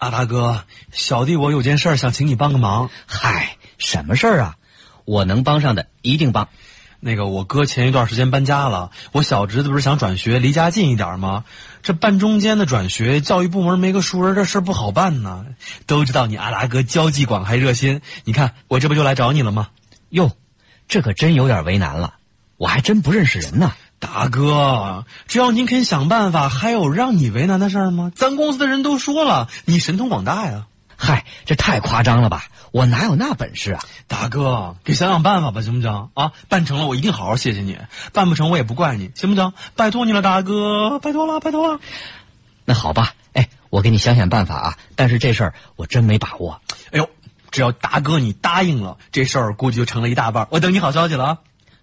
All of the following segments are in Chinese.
阿达哥，小弟我有件事想请你帮个忙。嗨，什么事儿啊？我能帮上的一定帮。那个我哥前一段时间搬家了，我小侄子不是想转学，离家近一点吗？这半中间的转学，教育部门没个熟人，这事不好办呢。都知道你阿达哥交际广还热心，你看我这不就来找你了吗？哟，这可真有点为难了，我还真不认识人呢。大哥，只要您肯想办法，还有让你为难的事儿吗？咱公司的人都说了，你神通广大呀。嗨，这太夸张了吧？我哪有那本事啊？大哥，给想想办法吧，行不行？啊，办成了我一定好好谢谢你；办不成我也不怪你，行不行？拜托你了，大哥，拜托了，拜托了。那好吧，哎，我给你想想办法啊。但是这事儿我真没把握。哎呦，只要大哥你答应了，这事儿估计就成了一大半。我等你好消息了啊！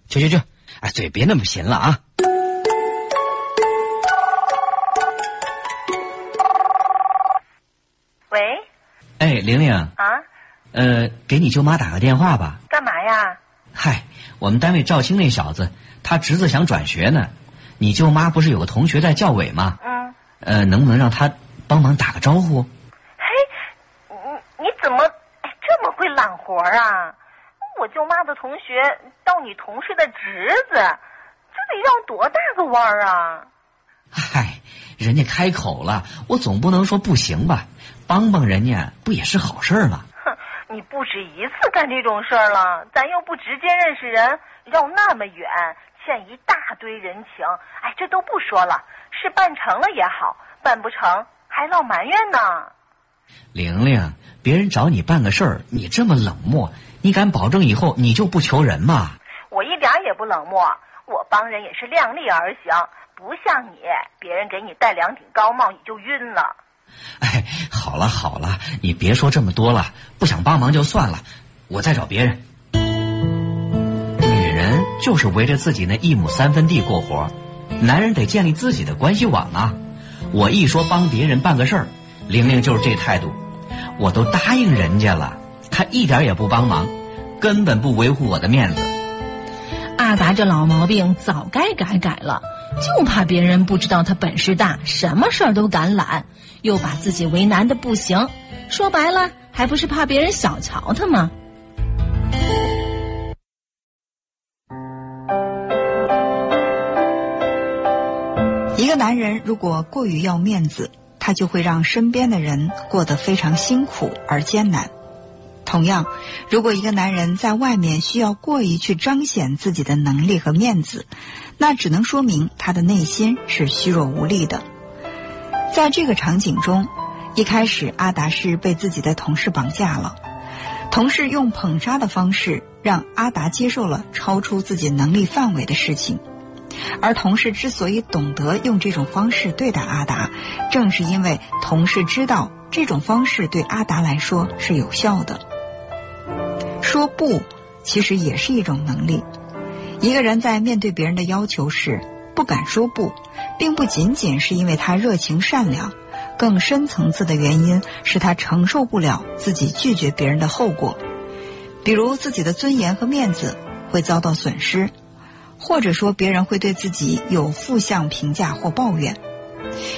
去去去，哎，嘴别那么贫了啊。喂哎，玲玲啊，呃，给你舅妈打个电话吧。干嘛呀？嗨，我们单位赵青那小子，他侄子想转学呢。你舅妈不是有个同学在教委吗？嗯。呃，能不能让他帮忙打个招呼？嘿，你你怎么哎这么会揽活啊？我舅妈的同学到你同事的侄子，这得绕多大个弯儿啊？嗨，人家开口了，我总不能说不行吧？帮帮人家不也是好事吗？哼，你不止一次干这种事儿了，咱又不直接认识人，绕那么远，欠一大堆人情。哎，这都不说了，事办成了也好，办不成还老埋怨呢。玲玲，别人找你办个事儿，你这么冷漠，你敢保证以后你就不求人吗？我一点也不冷漠，我帮人也是量力而行，不像你，别人给你戴两顶高帽你就晕了。哎，好了好了，你别说这么多了，不想帮忙就算了，我再找别人。女人就是围着自己那一亩三分地过活，男人得建立自己的关系网啊。我一说帮别人办个事儿，玲玲就是这态度，我都答应人家了，她一点也不帮忙，根本不维护我的面子。阿达这老毛病早该改改了，就怕别人不知道他本事大，什么事儿都敢揽。又把自己为难的不行，说白了还不是怕别人小瞧他吗？一个男人如果过于要面子，他就会让身边的人过得非常辛苦而艰难。同样，如果一个男人在外面需要过于去彰显自己的能力和面子，那只能说明他的内心是虚弱无力的。在这个场景中，一开始阿达是被自己的同事绑架了，同事用捧杀的方式让阿达接受了超出自己能力范围的事情，而同事之所以懂得用这种方式对待阿达，正是因为同事知道这种方式对阿达来说是有效的。说不，其实也是一种能力。一个人在面对别人的要求时，不敢说不。并不仅仅是因为他热情善良，更深层次的原因是他承受不了自己拒绝别人的后果，比如自己的尊严和面子会遭到损失，或者说别人会对自己有负向评价或抱怨。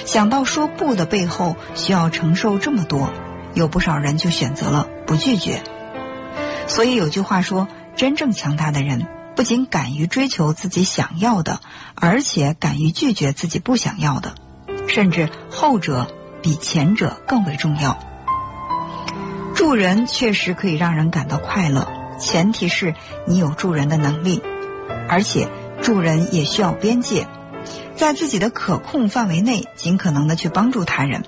想到说不的背后需要承受这么多，有不少人就选择了不拒绝。所以有句话说：真正强大的人。不仅敢于追求自己想要的，而且敢于拒绝自己不想要的，甚至后者比前者更为重要。助人确实可以让人感到快乐，前提是你有助人的能力，而且助人也需要边界，在自己的可控范围内尽可能的去帮助他人。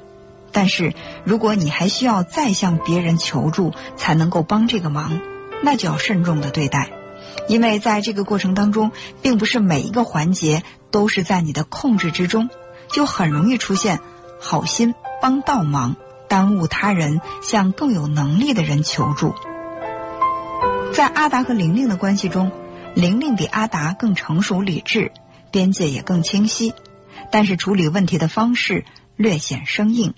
但是如果你还需要再向别人求助才能够帮这个忙，那就要慎重的对待。因为在这个过程当中，并不是每一个环节都是在你的控制之中，就很容易出现好心帮倒忙，耽误他人向更有能力的人求助。在阿达和玲玲的关系中，玲玲比阿达更成熟理智，边界也更清晰，但是处理问题的方式略显生硬。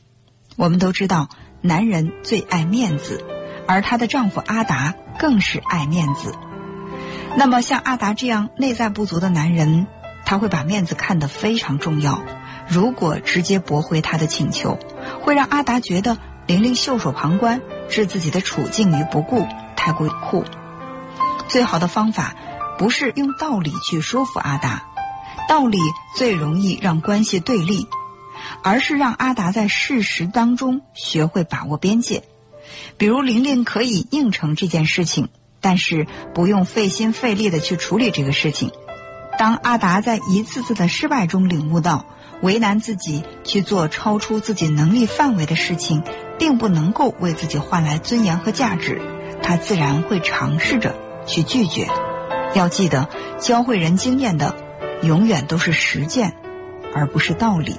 我们都知道，男人最爱面子，而她的丈夫阿达更是爱面子。那么，像阿达这样内在不足的男人，他会把面子看得非常重要。如果直接驳回他的请求，会让阿达觉得玲玲袖手旁观，置自己的处境于不顾，太过酷。最好的方法不是用道理去说服阿达，道理最容易让关系对立，而是让阿达在事实当中学会把握边界。比如玲玲可以应承这件事情，但是不用费心费力的去处理这个事情。当阿达在一次次的失败中领悟到，为难自己去做超出自己能力范围的事情，并不能够为自己换来尊严和价值，他自然会尝试着去拒绝。要记得，教会人经验的，永远都是实践，而不是道理。